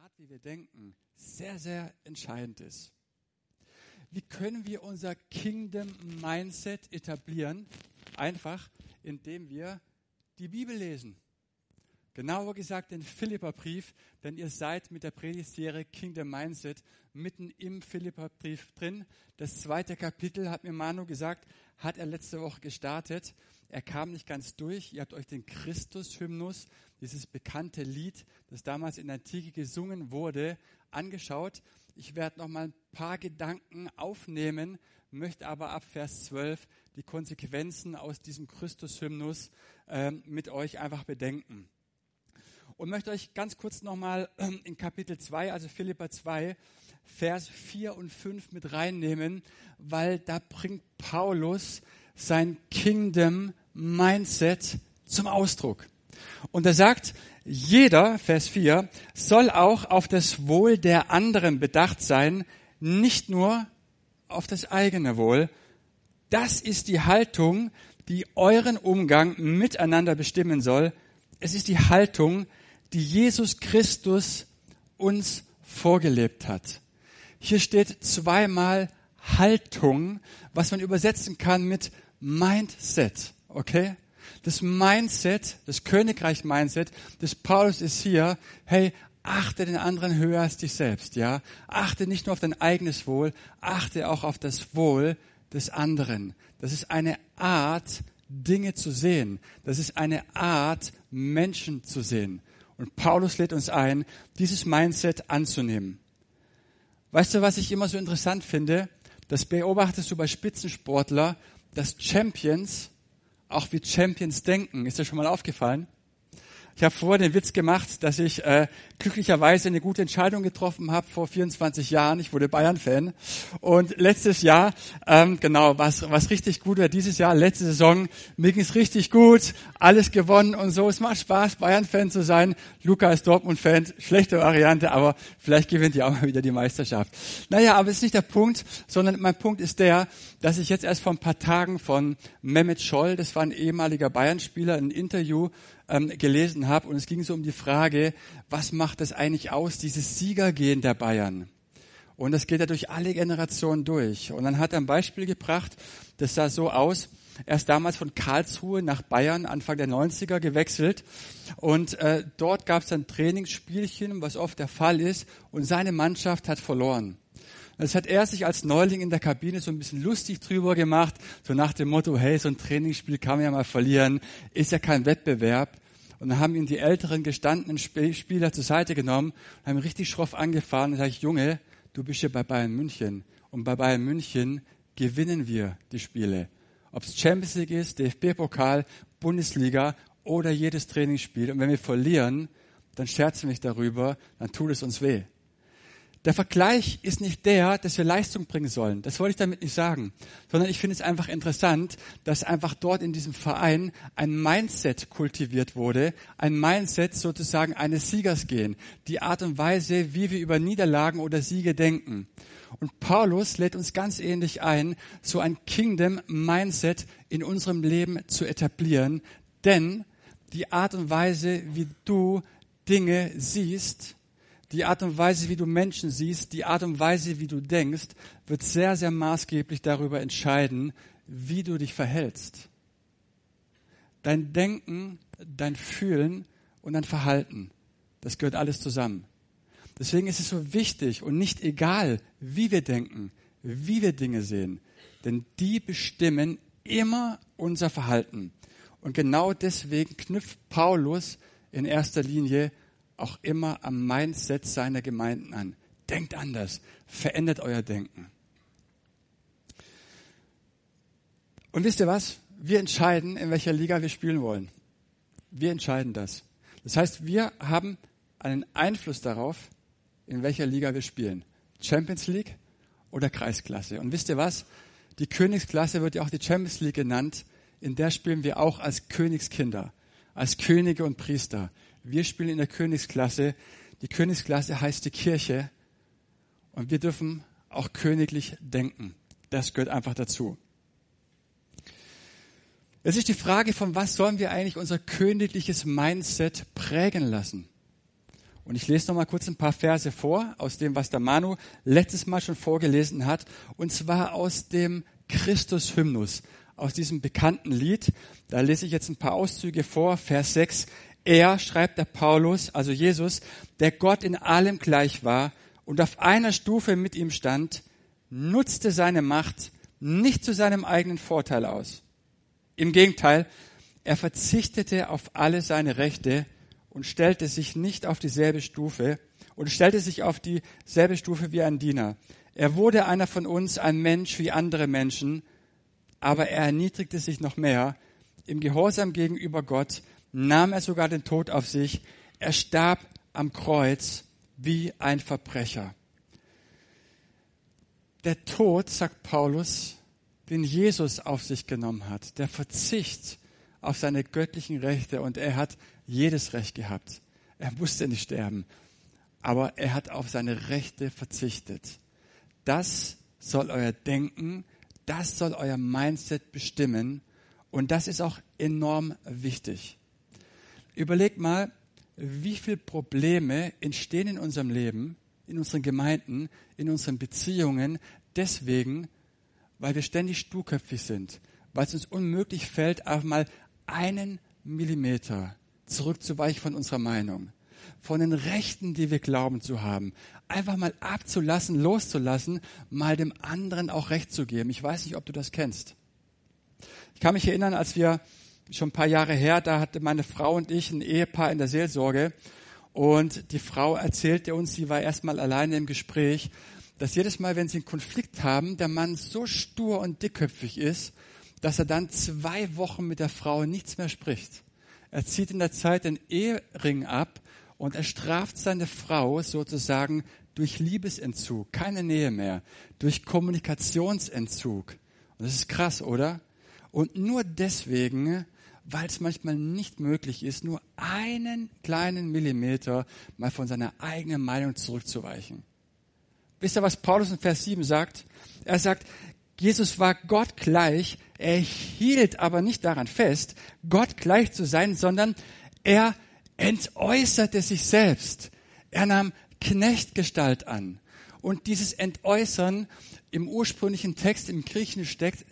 Art, wie wir denken, sehr, sehr entscheidend ist. Wie können wir unser Kingdom Mindset etablieren? Einfach, indem wir die Bibel lesen. Genauer gesagt den Philipperbrief, denn ihr seid mit der Predigtserie Kingdom Mindset mitten im Philipperbrief drin. Das zweite Kapitel, hat mir Manu gesagt, hat er letzte Woche gestartet. Er kam nicht ganz durch. Ihr habt euch den Christus-Hymnus, dieses bekannte Lied, das damals in der Antike gesungen wurde, angeschaut. Ich werde noch mal ein paar Gedanken aufnehmen, möchte aber ab Vers 12 die Konsequenzen aus diesem Christus-Hymnus äh, mit euch einfach bedenken. Und möchte euch ganz kurz nochmal ähm, in Kapitel 2, also Philippa 2, Vers 4 und 5 mit reinnehmen, weil da bringt Paulus sein Kingdom Mindset zum Ausdruck. Und er sagt, jeder, Vers 4, soll auch auf das Wohl der anderen bedacht sein, nicht nur auf das eigene Wohl. Das ist die Haltung, die euren Umgang miteinander bestimmen soll. Es ist die Haltung, die Jesus Christus uns vorgelebt hat. Hier steht zweimal Haltung, was man übersetzen kann mit Mindset. Okay? Das Mindset, das Königreich-Mindset des Paulus ist hier, hey, achte den anderen höher als dich selbst, ja? Achte nicht nur auf dein eigenes Wohl, achte auch auf das Wohl des anderen. Das ist eine Art, Dinge zu sehen. Das ist eine Art, Menschen zu sehen. Und Paulus lädt uns ein, dieses Mindset anzunehmen. Weißt du, was ich immer so interessant finde? Das beobachtest du bei Spitzensportler, dass Champions auch wie Champions denken. Ist dir schon mal aufgefallen? Ich habe vorher den Witz gemacht, dass ich äh, glücklicherweise eine gute Entscheidung getroffen habe vor 24 Jahren. Ich wurde Bayern-Fan. Und letztes Jahr, ähm, genau, was was richtig gut war, dieses Jahr, letzte Saison, mir ging es richtig gut, alles gewonnen und so. Es macht Spaß, Bayern-Fan zu sein. Luca ist Dortmund-Fan, schlechte Variante, aber vielleicht gewinnt ihr auch mal wieder die Meisterschaft. Naja, aber es ist nicht der Punkt, sondern mein Punkt ist der, dass ich jetzt erst vor ein paar Tagen von Mehmet Scholl, das war ein ehemaliger Bayern-Spieler, ein Interview ähm, gelesen habe und es ging so um die Frage, was macht das eigentlich aus, dieses Siegergehen der Bayern? Und das geht ja durch alle Generationen durch. Und dann hat er ein Beispiel gebracht, das sah so aus, er ist damals von Karlsruhe nach Bayern Anfang der 90er gewechselt und äh, dort gab es ein Trainingsspielchen, was oft der Fall ist, und seine Mannschaft hat verloren. Das hat er sich als Neuling in der Kabine so ein bisschen lustig drüber gemacht, so nach dem Motto, hey, so ein Trainingsspiel kann man ja mal verlieren, ist ja kein Wettbewerb. Und dann haben ihn die älteren gestandenen Spieler zur Seite genommen und haben ihn richtig schroff angefahren und sage ich, Junge, du bist hier bei Bayern München. Und bei Bayern München gewinnen wir die Spiele. Ob es Champions League ist, DFB-Pokal, Bundesliga oder jedes Trainingsspiel. Und wenn wir verlieren, dann scherzen wir nicht darüber, dann tut es uns weh. Der Vergleich ist nicht der, dass wir Leistung bringen sollen. Das wollte ich damit nicht sagen. Sondern ich finde es einfach interessant, dass einfach dort in diesem Verein ein Mindset kultiviert wurde. Ein Mindset sozusagen eines Siegers gehen. Die Art und Weise, wie wir über Niederlagen oder Siege denken. Und Paulus lädt uns ganz ähnlich ein, so ein Kingdom Mindset in unserem Leben zu etablieren. Denn die Art und Weise, wie du Dinge siehst, die Art und Weise, wie du Menschen siehst, die Art und Weise, wie du denkst, wird sehr, sehr maßgeblich darüber entscheiden, wie du dich verhältst. Dein Denken, dein Fühlen und dein Verhalten, das gehört alles zusammen. Deswegen ist es so wichtig und nicht egal, wie wir denken, wie wir Dinge sehen, denn die bestimmen immer unser Verhalten. Und genau deswegen knüpft Paulus in erster Linie auch immer am Mindset seiner Gemeinden an. Denkt anders, verändert euer Denken. Und wisst ihr was? Wir entscheiden, in welcher Liga wir spielen wollen. Wir entscheiden das. Das heißt, wir haben einen Einfluss darauf, in welcher Liga wir spielen. Champions League oder Kreisklasse. Und wisst ihr was? Die Königsklasse wird ja auch die Champions League genannt. In der spielen wir auch als Königskinder, als Könige und Priester. Wir spielen in der Königsklasse. Die Königsklasse heißt die Kirche. Und wir dürfen auch königlich denken. Das gehört einfach dazu. Es ist die Frage, von was sollen wir eigentlich unser königliches Mindset prägen lassen? Und ich lese noch mal kurz ein paar Verse vor aus dem, was der Manu letztes Mal schon vorgelesen hat, und zwar aus dem Christus-Hymnus, aus diesem bekannten Lied. Da lese ich jetzt ein paar Auszüge vor, Vers 6. Er, schreibt der Paulus, also Jesus, der Gott in allem gleich war und auf einer Stufe mit ihm stand, nutzte seine Macht nicht zu seinem eigenen Vorteil aus. Im Gegenteil, er verzichtete auf alle seine Rechte und stellte sich nicht auf dieselbe Stufe und stellte sich auf dieselbe Stufe wie ein Diener. Er wurde einer von uns, ein Mensch wie andere Menschen, aber er erniedrigte sich noch mehr. Im Gehorsam gegenüber Gott nahm er sogar den Tod auf sich. Er starb am Kreuz wie ein Verbrecher. Der Tod, sagt Paulus, den Jesus auf sich genommen hat, der Verzicht auf seine göttlichen Rechte und er hat jedes Recht gehabt. Er musste nicht sterben, aber er hat auf seine Rechte verzichtet. Das soll euer Denken, das soll euer Mindset bestimmen und das ist auch enorm wichtig. Überlegt mal, wie viele Probleme entstehen in unserem Leben, in unseren Gemeinden, in unseren Beziehungen, deswegen, weil wir ständig sturköpfig sind, weil es uns unmöglich fällt, auch mal einen Millimeter zurückzuweichen von unserer Meinung, von den Rechten, die wir glauben zu haben, einfach mal abzulassen, loszulassen, mal dem anderen auch Recht zu geben. Ich weiß nicht, ob du das kennst. Ich kann mich erinnern, als wir schon ein paar Jahre her, da hatte meine Frau und ich ein Ehepaar in der Seelsorge und die Frau erzählte uns, sie war erstmal alleine im Gespräch, dass jedes Mal, wenn sie einen Konflikt haben, der Mann so stur und dickköpfig ist, dass er dann zwei Wochen mit der Frau nichts mehr spricht. Er zieht in der Zeit den Ehering ab und er straft seine Frau sozusagen durch Liebesentzug, keine Nähe mehr, durch Kommunikationsentzug. Und das ist krass, oder? Und nur deswegen, weil es manchmal nicht möglich ist, nur einen kleinen Millimeter mal von seiner eigenen Meinung zurückzuweichen. Wisst ihr, was Paulus in Vers 7 sagt? Er sagt, Jesus war Gott gleich, er hielt aber nicht daran fest, Gott gleich zu sein, sondern er entäußerte sich selbst. Er nahm Knechtgestalt an. Und dieses Entäußern im ursprünglichen Text, im griechischen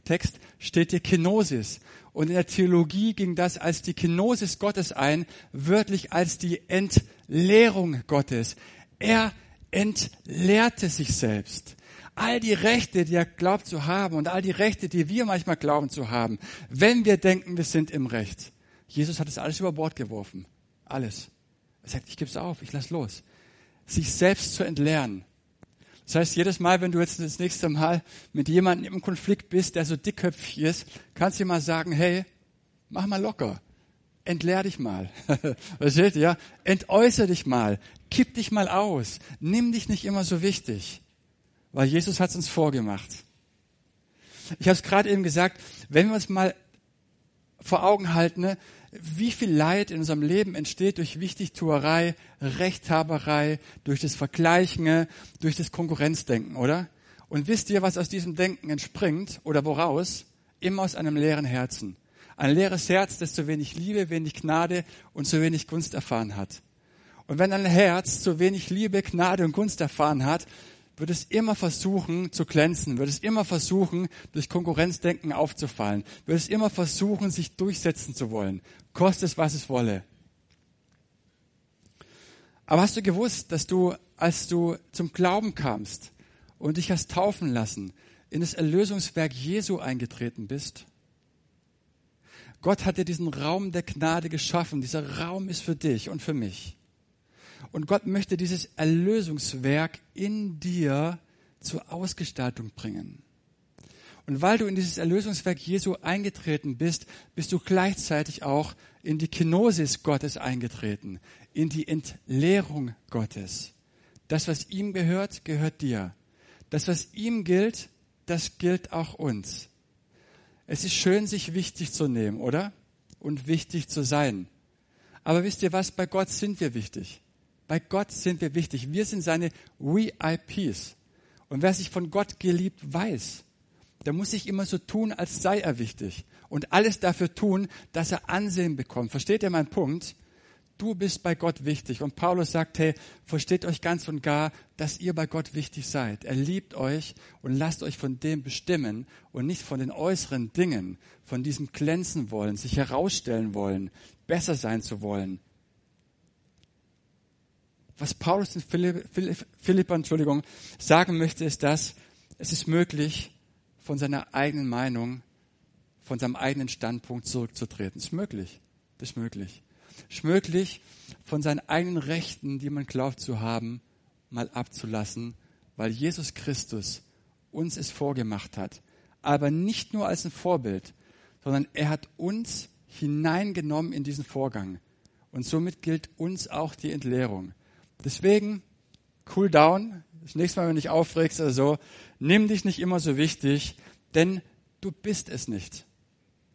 Text steht die Kenosis. Und in der Theologie ging das als die Kenosis Gottes ein, wörtlich als die Entleerung Gottes. Er entleerte sich selbst. All die Rechte, die er glaubt zu haben und all die Rechte, die wir manchmal glauben zu haben, wenn wir denken, wir sind im Recht. Jesus hat es alles über Bord geworfen. Alles. Er sagt, ich gebe es auf, ich lass los. Sich selbst zu entleeren. Das heißt, jedes Mal, wenn du jetzt das nächste Mal mit jemandem im Konflikt bist, der so dickköpfig ist, kannst du ihm mal sagen, hey, mach mal locker. Entleer dich mal. Versteht ihr? Entäußer dich mal. Kipp dich mal aus. Nimm dich nicht immer so wichtig. Weil Jesus hat es uns vorgemacht. Ich habe es gerade eben gesagt, wenn wir uns mal vor Augen halten, ne, wie viel Leid in unserem Leben entsteht durch Wichtigtuerei, Rechthaberei, durch das Vergleichen, durch das Konkurrenzdenken, oder? Und wisst ihr, was aus diesem Denken entspringt oder woraus? Immer aus einem leeren Herzen. Ein leeres Herz, das zu wenig Liebe, wenig Gnade und zu wenig Gunst erfahren hat. Und wenn ein Herz zu wenig Liebe, Gnade und Gunst erfahren hat, wird es immer versuchen zu glänzen, wird es immer versuchen, durch Konkurrenzdenken aufzufallen, wird es immer versuchen, sich durchsetzen zu wollen, koste es, was es wolle. Aber hast du gewusst, dass du, als du zum Glauben kamst und dich hast taufen lassen, in das Erlösungswerk Jesu eingetreten bist? Gott hat dir diesen Raum der Gnade geschaffen. Dieser Raum ist für dich und für mich. Und Gott möchte dieses Erlösungswerk in dir zur Ausgestaltung bringen. Und weil du in dieses Erlösungswerk Jesu eingetreten bist, bist du gleichzeitig auch in die Kenosis Gottes eingetreten, in die Entleerung Gottes. Das, was ihm gehört, gehört dir. Das, was ihm gilt, das gilt auch uns. Es ist schön, sich wichtig zu nehmen, oder? Und wichtig zu sein. Aber wisst ihr was? Bei Gott sind wir wichtig. Bei Gott sind wir wichtig. Wir sind seine VIPs. Und wer sich von Gott geliebt weiß, der muss sich immer so tun, als sei er wichtig. Und alles dafür tun, dass er Ansehen bekommt. Versteht ihr meinen Punkt? du bist bei Gott wichtig. Und Paulus sagt, hey, versteht euch ganz und gar, dass ihr bei Gott wichtig seid. Er liebt euch und lasst euch von dem bestimmen und nicht von den äußeren Dingen, von diesem glänzen wollen, sich herausstellen wollen, besser sein zu wollen. Was Paulus in Philipp, Philipp, Philippa Entschuldigung, sagen möchte, ist, dass es ist möglich, von seiner eigenen Meinung, von seinem eigenen Standpunkt zurückzutreten. Es ist möglich. Das ist möglich. Es ist möglich, von seinen eigenen Rechten, die man glaubt zu haben, mal abzulassen, weil Jesus Christus uns es vorgemacht hat. Aber nicht nur als ein Vorbild, sondern er hat uns hineingenommen in diesen Vorgang. Und somit gilt uns auch die Entleerung. Deswegen, cool down. Das nächste Mal, wenn du dich aufregst oder so, nimm dich nicht immer so wichtig, denn du bist es nicht.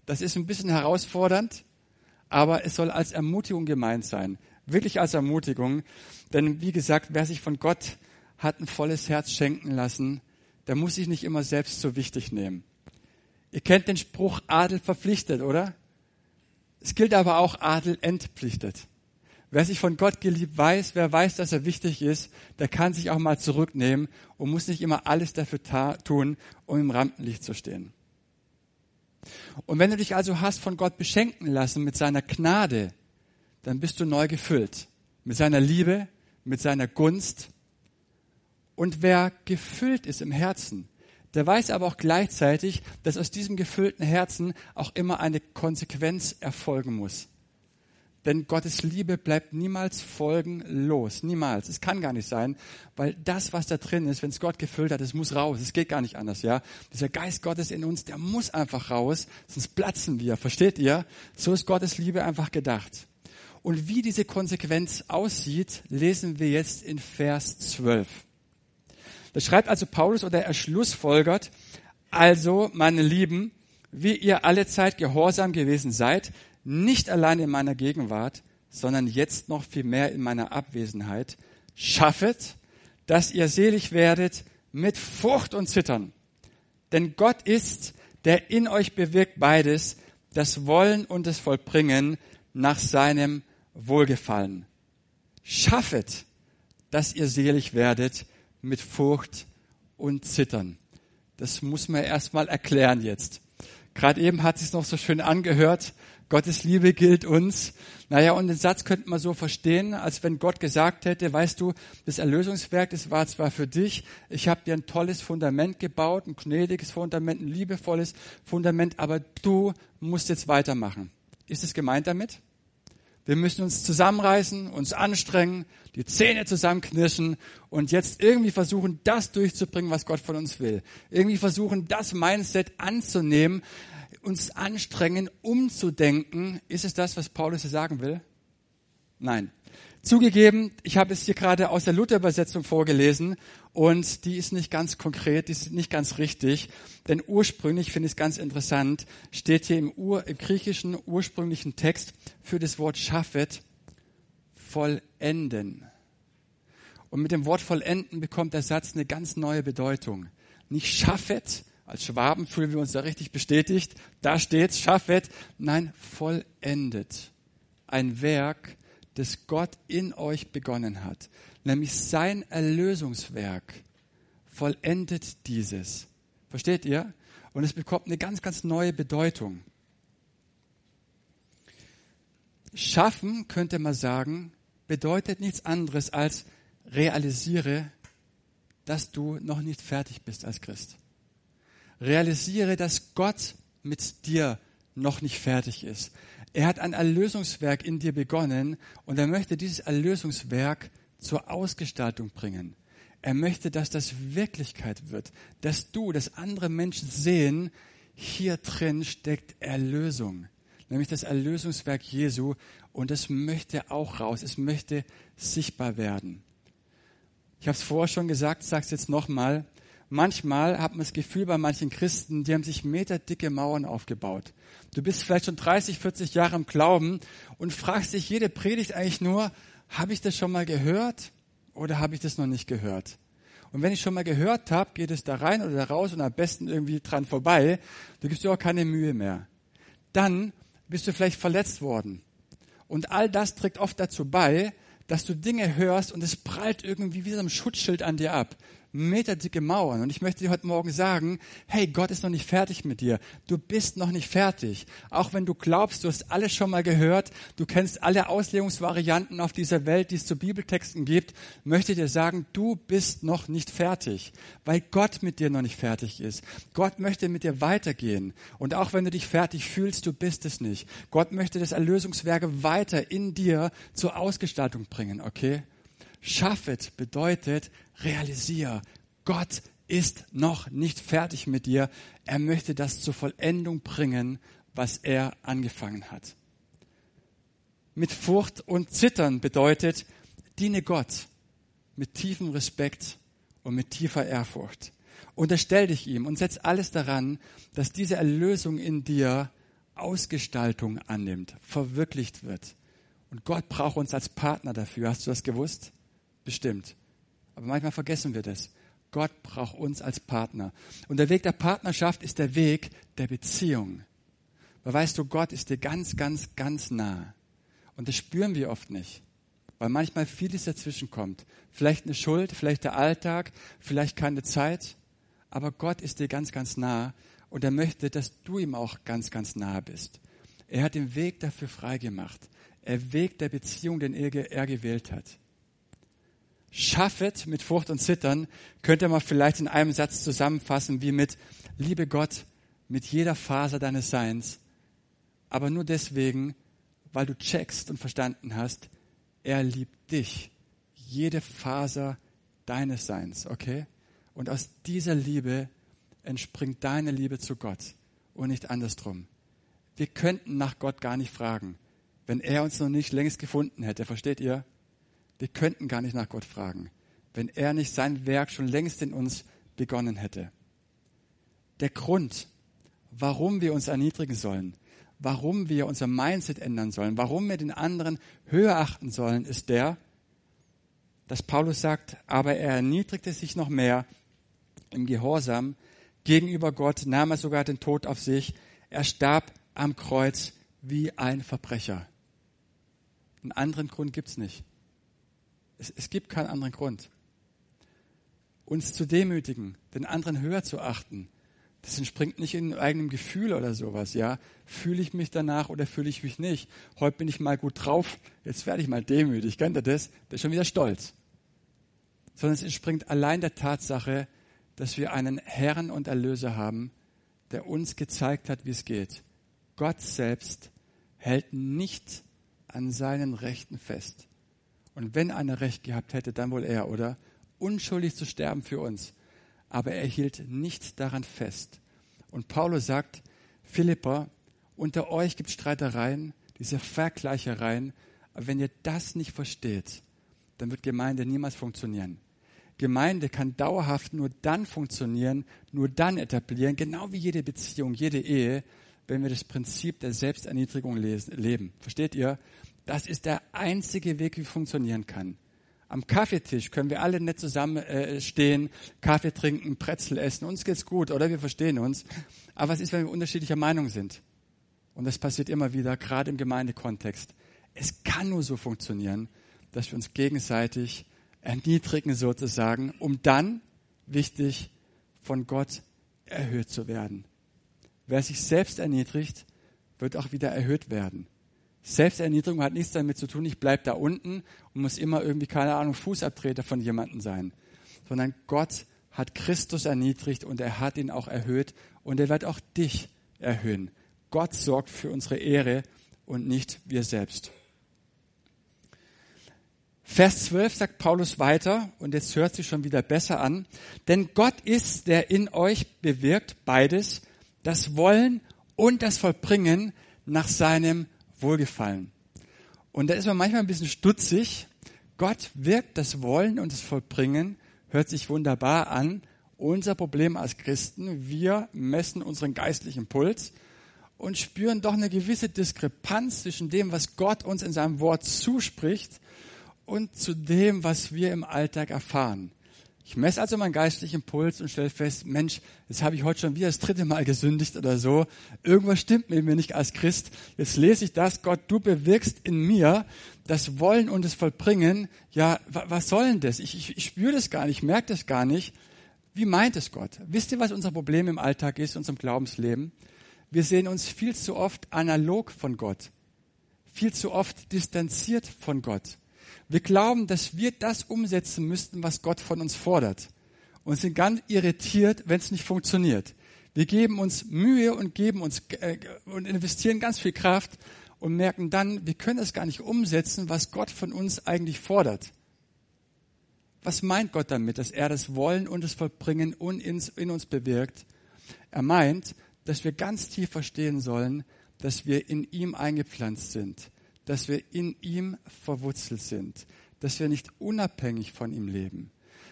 Das ist ein bisschen herausfordernd, aber es soll als Ermutigung gemeint sein. Wirklich als Ermutigung. Denn wie gesagt, wer sich von Gott hat ein volles Herz schenken lassen, der muss sich nicht immer selbst so wichtig nehmen. Ihr kennt den Spruch Adel verpflichtet, oder? Es gilt aber auch Adel entpflichtet. Wer sich von Gott geliebt weiß, wer weiß, dass er wichtig ist, der kann sich auch mal zurücknehmen und muss nicht immer alles dafür tun, um im Rampenlicht zu stehen. Und wenn du dich also hast von Gott beschenken lassen mit seiner Gnade, dann bist du neu gefüllt. Mit seiner Liebe, mit seiner Gunst. Und wer gefüllt ist im Herzen, der weiß aber auch gleichzeitig, dass aus diesem gefüllten Herzen auch immer eine Konsequenz erfolgen muss. Denn Gottes Liebe bleibt niemals folgenlos. Niemals. Es kann gar nicht sein, weil das, was da drin ist, wenn es Gott gefüllt hat, es muss raus. Es geht gar nicht anders, ja. Dieser Geist Gottes in uns, der muss einfach raus, sonst platzen wir. Versteht ihr? So ist Gottes Liebe einfach gedacht. Und wie diese Konsequenz aussieht, lesen wir jetzt in Vers 12. Da schreibt also Paulus oder er schlussfolgert, also, meine Lieben, wie ihr alle Zeit gehorsam gewesen seid, nicht allein in meiner Gegenwart, sondern jetzt noch viel mehr in meiner Abwesenheit, schaffet, dass ihr selig werdet mit Furcht und Zittern. Denn Gott ist, der in euch bewirkt beides, das Wollen und das Vollbringen nach seinem Wohlgefallen. Schaffet, dass ihr selig werdet mit Furcht und Zittern. Das muss man erstmal erklären jetzt. Gerade eben hat es noch so schön angehört, Gottes Liebe gilt uns. Naja, und den Satz könnte man so verstehen, als wenn Gott gesagt hätte, weißt du, das Erlösungswerk, das war zwar für dich, ich habe dir ein tolles Fundament gebaut, ein gnädiges Fundament, ein liebevolles Fundament, aber du musst jetzt weitermachen. Ist es gemeint damit? Wir müssen uns zusammenreißen, uns anstrengen, die Zähne zusammenknirschen und jetzt irgendwie versuchen, das durchzubringen, was Gott von uns will. Irgendwie versuchen, das Mindset anzunehmen, uns anstrengen, umzudenken. Ist es das, was Paulus hier sagen will? Nein. Zugegeben, ich habe es hier gerade aus der Luther-Übersetzung vorgelesen und die ist nicht ganz konkret, die ist nicht ganz richtig, denn ursprünglich, finde ich es ganz interessant, steht hier im, Ur, im griechischen ursprünglichen Text für das Wort schaffet vollenden. Und mit dem Wort vollenden bekommt der Satz eine ganz neue Bedeutung. Nicht schaffet, als Schwaben fühlen wir uns da richtig bestätigt. Da steht's, schaffet. Nein, vollendet. Ein Werk, das Gott in euch begonnen hat. Nämlich sein Erlösungswerk. Vollendet dieses. Versteht ihr? Und es bekommt eine ganz, ganz neue Bedeutung. Schaffen, könnte man sagen, bedeutet nichts anderes als realisiere, dass du noch nicht fertig bist als Christ realisiere, dass Gott mit dir noch nicht fertig ist. Er hat ein Erlösungswerk in dir begonnen und er möchte dieses Erlösungswerk zur Ausgestaltung bringen. Er möchte, dass das Wirklichkeit wird, dass du, dass andere Menschen sehen, hier drin steckt Erlösung, nämlich das Erlösungswerk Jesu und es möchte auch raus, es möchte sichtbar werden. Ich habe es vorher schon gesagt, sage es jetzt nochmal, manchmal hat man das Gefühl bei manchen Christen, die haben sich meterdicke Mauern aufgebaut. Du bist vielleicht schon 30, 40 Jahre im Glauben und fragst dich jede Predigt eigentlich nur, habe ich das schon mal gehört oder habe ich das noch nicht gehört? Und wenn ich schon mal gehört habe, geht es da rein oder da raus und am besten irgendwie dran vorbei, du gibst dir auch keine Mühe mehr. Dann bist du vielleicht verletzt worden. Und all das trägt oft dazu bei, dass du Dinge hörst und es prallt irgendwie wie so ein Schutzschild an dir ab meterdicke Mauern. Und ich möchte dir heute Morgen sagen, hey, Gott ist noch nicht fertig mit dir. Du bist noch nicht fertig. Auch wenn du glaubst, du hast alles schon mal gehört, du kennst alle Auslegungsvarianten auf dieser Welt, die es zu Bibeltexten gibt, möchte ich dir sagen, du bist noch nicht fertig, weil Gott mit dir noch nicht fertig ist. Gott möchte mit dir weitergehen. Und auch wenn du dich fertig fühlst, du bist es nicht. Gott möchte das Erlösungswerke weiter in dir zur Ausgestaltung bringen, okay? Schaffet bedeutet realisier, Gott ist noch nicht fertig mit dir. Er möchte das zur Vollendung bringen, was er angefangen hat. Mit Furcht und Zittern bedeutet, diene Gott mit tiefem Respekt und mit tiefer Ehrfurcht. Unterstell dich ihm und setz alles daran, dass diese Erlösung in dir Ausgestaltung annimmt, verwirklicht wird. Und Gott braucht uns als Partner dafür. Hast du das gewusst? Bestimmt. Aber manchmal vergessen wir das. Gott braucht uns als Partner. Und der Weg der Partnerschaft ist der Weg der Beziehung. Weil weißt du, Gott ist dir ganz, ganz, ganz nah. Und das spüren wir oft nicht. Weil manchmal vieles dazwischen kommt. Vielleicht eine Schuld, vielleicht der Alltag, vielleicht keine Zeit. Aber Gott ist dir ganz, ganz nah. Und er möchte, dass du ihm auch ganz, ganz nah bist. Er hat den Weg dafür freigemacht. Er Weg der Beziehung, den er gewählt hat. Schaffet mit Furcht und Zittern könnte man vielleicht in einem Satz zusammenfassen wie mit Liebe Gott mit jeder Faser deines Seins, aber nur deswegen, weil du checkst und verstanden hast, er liebt dich, jede Faser deines Seins, okay? Und aus dieser Liebe entspringt deine Liebe zu Gott und nicht andersrum. Wir könnten nach Gott gar nicht fragen, wenn er uns noch nicht längst gefunden hätte, versteht ihr? Wir könnten gar nicht nach Gott fragen, wenn er nicht sein Werk schon längst in uns begonnen hätte. Der Grund, warum wir uns erniedrigen sollen, warum wir unser Mindset ändern sollen, warum wir den anderen höher achten sollen, ist der, dass Paulus sagt, aber er erniedrigte sich noch mehr im Gehorsam gegenüber Gott, nahm er sogar den Tod auf sich, er starb am Kreuz wie ein Verbrecher. Einen anderen Grund gibt's nicht. Es, es gibt keinen anderen Grund. Uns zu demütigen, den anderen höher zu achten, das entspringt nicht in eigenem Gefühl oder sowas, ja. Fühle ich mich danach oder fühle ich mich nicht? Heute bin ich mal gut drauf, jetzt werde ich mal demütig. Kennt ihr das? Der ist schon wieder stolz. Sondern es entspringt allein der Tatsache, dass wir einen Herrn und Erlöser haben, der uns gezeigt hat, wie es geht. Gott selbst hält nicht an seinen Rechten fest. Und wenn einer recht gehabt hätte, dann wohl er, oder? Unschuldig zu sterben für uns. Aber er hielt nicht daran fest. Und Paulus sagt, Philippa, unter euch gibt Streitereien, diese Vergleichereien. Aber wenn ihr das nicht versteht, dann wird Gemeinde niemals funktionieren. Gemeinde kann dauerhaft nur dann funktionieren, nur dann etablieren, genau wie jede Beziehung, jede Ehe, wenn wir das Prinzip der Selbsterniedrigung leben. Versteht ihr? Das ist der einzige Weg, wie funktionieren kann. Am Kaffeetisch können wir alle nett zusammen äh, stehen, Kaffee trinken, Brezel essen. Uns geht's gut, oder? Wir verstehen uns. Aber was ist, wenn wir unterschiedlicher Meinung sind? Und das passiert immer wieder, gerade im Gemeindekontext. Es kann nur so funktionieren, dass wir uns gegenseitig erniedrigen sozusagen, um dann, wichtig, von Gott erhöht zu werden. Wer sich selbst erniedrigt, wird auch wieder erhöht werden. Selbsterniedrigung hat nichts damit zu tun, ich bleibe da unten und muss immer irgendwie, keine Ahnung, Fußabtreter von jemandem sein. Sondern Gott hat Christus erniedrigt und er hat ihn auch erhöht und er wird auch dich erhöhen. Gott sorgt für unsere Ehre und nicht wir selbst. Vers 12 sagt Paulus weiter, und jetzt hört sich schon wieder besser an, denn Gott ist, der in euch bewirkt beides, das Wollen und das Vollbringen nach seinem Wohlgefallen. Und da ist man manchmal ein bisschen stutzig. Gott wirkt das Wollen und das Vollbringen, hört sich wunderbar an. Unser Problem als Christen, wir messen unseren geistlichen Puls und spüren doch eine gewisse Diskrepanz zwischen dem, was Gott uns in seinem Wort zuspricht und zu dem, was wir im Alltag erfahren. Ich messe also meinen geistlichen Puls und stelle fest, Mensch, jetzt habe ich heute schon wieder das dritte Mal gesündigt oder so. Irgendwas stimmt mit mir nicht als Christ. Jetzt lese ich das, Gott, du bewirkst in mir das Wollen und das Vollbringen. Ja, was soll denn das? Ich, ich, ich spüre das gar nicht, ich merke das gar nicht. Wie meint es Gott? Wisst ihr, was unser Problem im Alltag ist, unserem Glaubensleben? Wir sehen uns viel zu oft analog von Gott, viel zu oft distanziert von Gott. Wir glauben, dass wir das umsetzen müssten, was Gott von uns fordert. Und sind ganz irritiert, wenn es nicht funktioniert. Wir geben uns Mühe und geben uns äh, und investieren ganz viel Kraft und merken dann, wir können es gar nicht umsetzen, was Gott von uns eigentlich fordert. Was meint Gott damit, dass er das Wollen und das Vollbringen in uns bewirkt? Er meint, dass wir ganz tief verstehen sollen, dass wir in ihm eingepflanzt sind, dass wir in ihm verwurzelt sind, dass wir nicht unabhängig von ihm leben,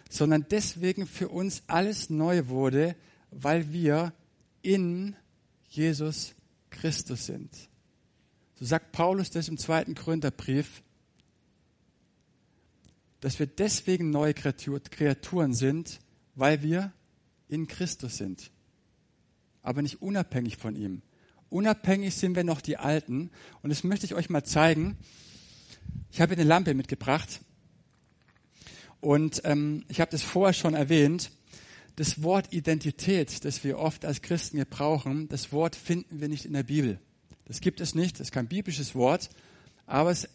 sondern deswegen für uns alles neu wurde, weil wir in Jesus Christus sind. So sagt Paulus das im zweiten Korintherbrief, dass wir deswegen neue Kreaturen sind, weil wir in Christus sind, aber nicht unabhängig von ihm. Unabhängig sind wir noch die Alten. Und das möchte ich euch mal zeigen. Ich habe eine Lampe mitgebracht. Und ähm, ich habe das vorher schon erwähnt. Das Wort Identität, das wir oft als Christen gebrauchen, das Wort finden wir nicht in der Bibel. Das gibt es nicht. Das ist kein biblisches Wort. Aber es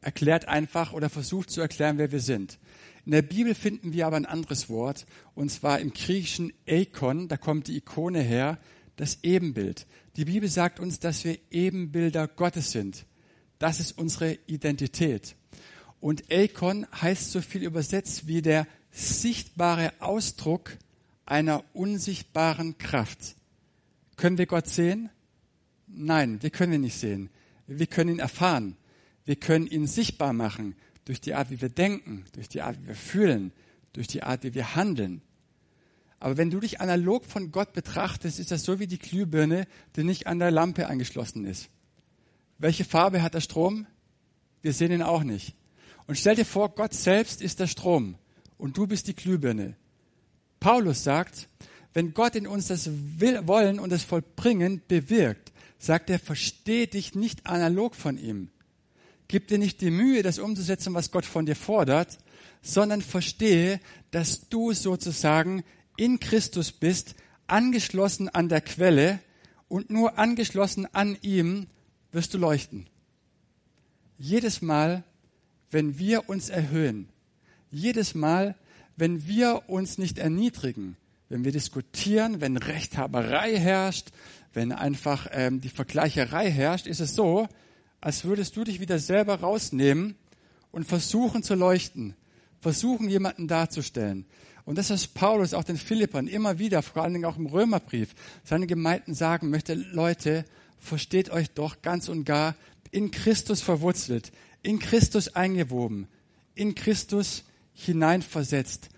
erklärt einfach oder versucht zu erklären, wer wir sind. In der Bibel finden wir aber ein anderes Wort, und zwar im griechischen Eikon, da kommt die Ikone her, das Ebenbild. Die Bibel sagt uns, dass wir Ebenbilder Gottes sind. Das ist unsere Identität. Und Elkon heißt so viel übersetzt wie der sichtbare Ausdruck einer unsichtbaren Kraft. Können wir Gott sehen? Nein, wir können ihn nicht sehen. Wir können ihn erfahren. Wir können ihn sichtbar machen durch die Art, wie wir denken, durch die Art, wie wir fühlen, durch die Art, wie wir handeln. Aber wenn du dich analog von Gott betrachtest, ist das so wie die Glühbirne, die nicht an der Lampe angeschlossen ist. Welche Farbe hat der Strom? Wir sehen ihn auch nicht. Und stell dir vor, Gott selbst ist der Strom und du bist die Glühbirne. Paulus sagt, wenn Gott in uns das Wollen und das Vollbringen bewirkt, sagt er, versteh dich nicht analog von ihm. Gib dir nicht die Mühe, das umzusetzen, was Gott von dir fordert, sondern verstehe, dass du sozusagen in Christus bist, angeschlossen an der Quelle und nur angeschlossen an ihm wirst du leuchten. Jedes Mal, wenn wir uns erhöhen, jedes Mal, wenn wir uns nicht erniedrigen, wenn wir diskutieren, wenn Rechthaberei herrscht, wenn einfach ähm, die Vergleicherei herrscht, ist es so, als würdest du dich wieder selber rausnehmen und versuchen zu leuchten, versuchen jemanden darzustellen. Und das ist Paulus auch den Philippern immer wieder, vor allen Dingen auch im Römerbrief, seinen Gemeinden sagen möchte, Leute, versteht euch doch ganz und gar in Christus verwurzelt, in Christus eingewoben, in Christus hineinversetzt.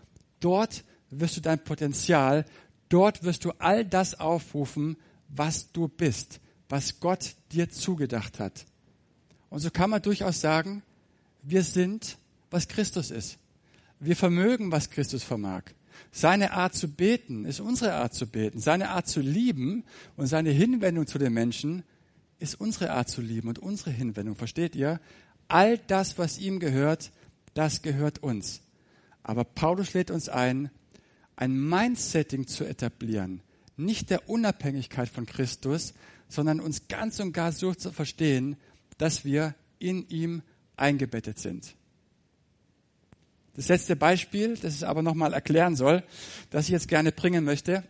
Dort wirst du dein Potenzial, dort wirst du all das aufrufen, was du bist, was Gott dir zugedacht hat. Und so kann man durchaus sagen, wir sind, was Christus ist. Wir vermögen, was Christus vermag. Seine Art zu beten ist unsere Art zu beten. Seine Art zu lieben und seine Hinwendung zu den Menschen ist unsere Art zu lieben und unsere Hinwendung. Versteht ihr? All das, was ihm gehört, das gehört uns. Aber Paulus lädt uns ein, ein Mindsetting zu etablieren. Nicht der Unabhängigkeit von Christus, sondern uns ganz und gar so zu verstehen, dass wir in ihm eingebettet sind. Das letzte Beispiel, das ich aber nochmal erklären soll, das ich jetzt gerne bringen möchte,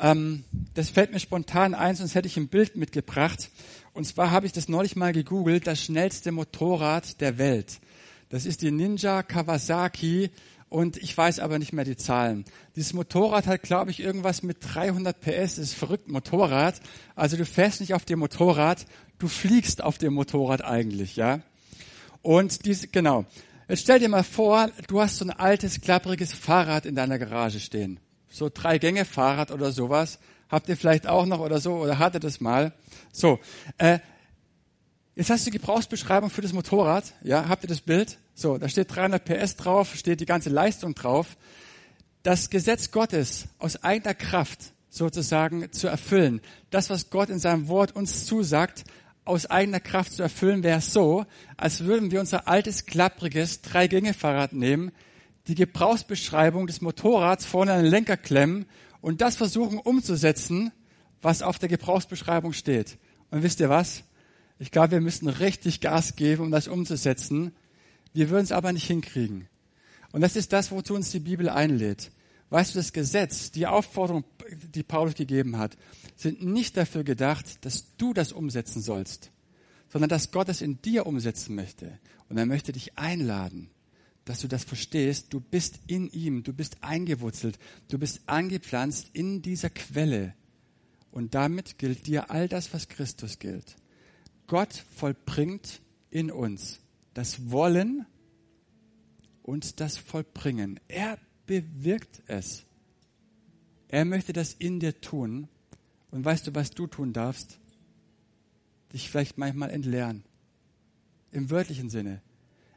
ähm, das fällt mir spontan ein, sonst hätte ich ein Bild mitgebracht. Und zwar habe ich das neulich mal gegoogelt, das schnellste Motorrad der Welt. Das ist die Ninja Kawasaki und ich weiß aber nicht mehr die Zahlen. Dieses Motorrad hat, glaube ich, irgendwas mit 300 PS. Das ist verrückt Motorrad. Also du fährst nicht auf dem Motorrad, du fliegst auf dem Motorrad eigentlich, ja. Und diese, genau. Jetzt stell dir mal vor, du hast so ein altes, klappriges Fahrrad in deiner Garage stehen. So drei Gänge Fahrrad oder sowas. Habt ihr vielleicht auch noch oder so oder hattet es mal. So, äh, Jetzt hast du die Gebrauchsbeschreibung für das Motorrad. Ja, habt ihr das Bild? So, da steht 300 PS drauf, steht die ganze Leistung drauf. Das Gesetz Gottes aus eigener Kraft sozusagen zu erfüllen. Das, was Gott in seinem Wort uns zusagt, aus eigener Kraft zu erfüllen, wäre so, als würden wir unser altes, klappriges Drei-Gänge-Fahrrad nehmen, die Gebrauchsbeschreibung des Motorrads vorne an den Lenker klemmen und das versuchen umzusetzen, was auf der Gebrauchsbeschreibung steht. Und wisst ihr was? Ich glaube, wir müssen richtig Gas geben, um das umzusetzen. Wir würden es aber nicht hinkriegen. Und das ist das, wozu uns die Bibel einlädt. Weißt du, das Gesetz, die Aufforderung, die Paulus gegeben hat, sind nicht dafür gedacht, dass du das umsetzen sollst, sondern dass Gott es in dir umsetzen möchte. Und er möchte dich einladen, dass du das verstehst. Du bist in ihm, du bist eingewurzelt, du bist angepflanzt in dieser Quelle. Und damit gilt dir all das, was Christus gilt. Gott vollbringt in uns das Wollen und das Vollbringen. Er bewirkt es. Er möchte das in dir tun. Und weißt du, was du tun darfst? Dich vielleicht manchmal entleeren. Im wörtlichen Sinne.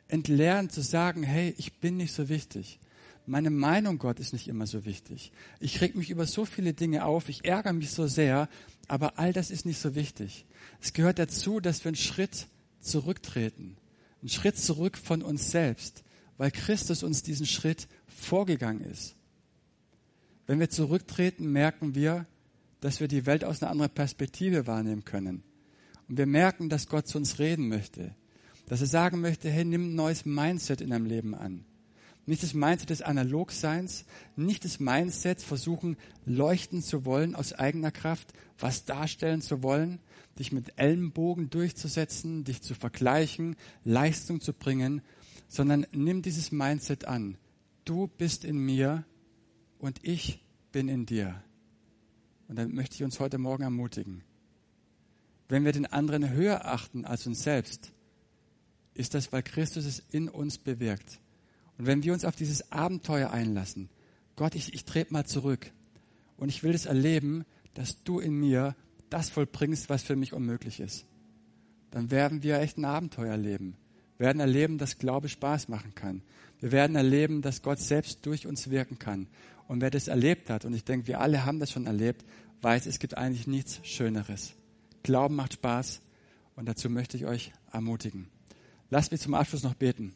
Entleeren zu sagen, hey, ich bin nicht so wichtig. Meine Meinung Gott ist nicht immer so wichtig. Ich reg mich über so viele Dinge auf, ich ärgere mich so sehr, aber all das ist nicht so wichtig. Es gehört dazu, dass wir einen Schritt zurücktreten. Einen Schritt zurück von uns selbst, weil Christus uns diesen Schritt vorgegangen ist. Wenn wir zurücktreten, merken wir, dass wir die Welt aus einer anderen Perspektive wahrnehmen können. Und wir merken, dass Gott zu uns reden möchte. Dass er sagen möchte, hey, nimm ein neues Mindset in deinem Leben an. Nicht das Mindset des Analogseins, nicht das Mindset versuchen, leuchten zu wollen aus eigener Kraft, was darstellen zu wollen, dich mit Ellenbogen durchzusetzen, dich zu vergleichen, Leistung zu bringen, sondern nimm dieses Mindset an. Du bist in mir und ich bin in dir. Und dann möchte ich uns heute Morgen ermutigen. Wenn wir den anderen höher achten als uns selbst, ist das, weil Christus es in uns bewirkt. Und wenn wir uns auf dieses Abenteuer einlassen, Gott, ich, ich trete mal zurück und ich will es erleben, dass du in mir das vollbringst, was für mich unmöglich ist, dann werden wir echt ein Abenteuer erleben. Wir werden erleben, dass Glaube Spaß machen kann. Wir werden erleben, dass Gott selbst durch uns wirken kann. Und wer das erlebt hat, und ich denke, wir alle haben das schon erlebt, weiß, es gibt eigentlich nichts Schöneres. Glauben macht Spaß und dazu möchte ich euch ermutigen. Lasst mich zum Abschluss noch beten.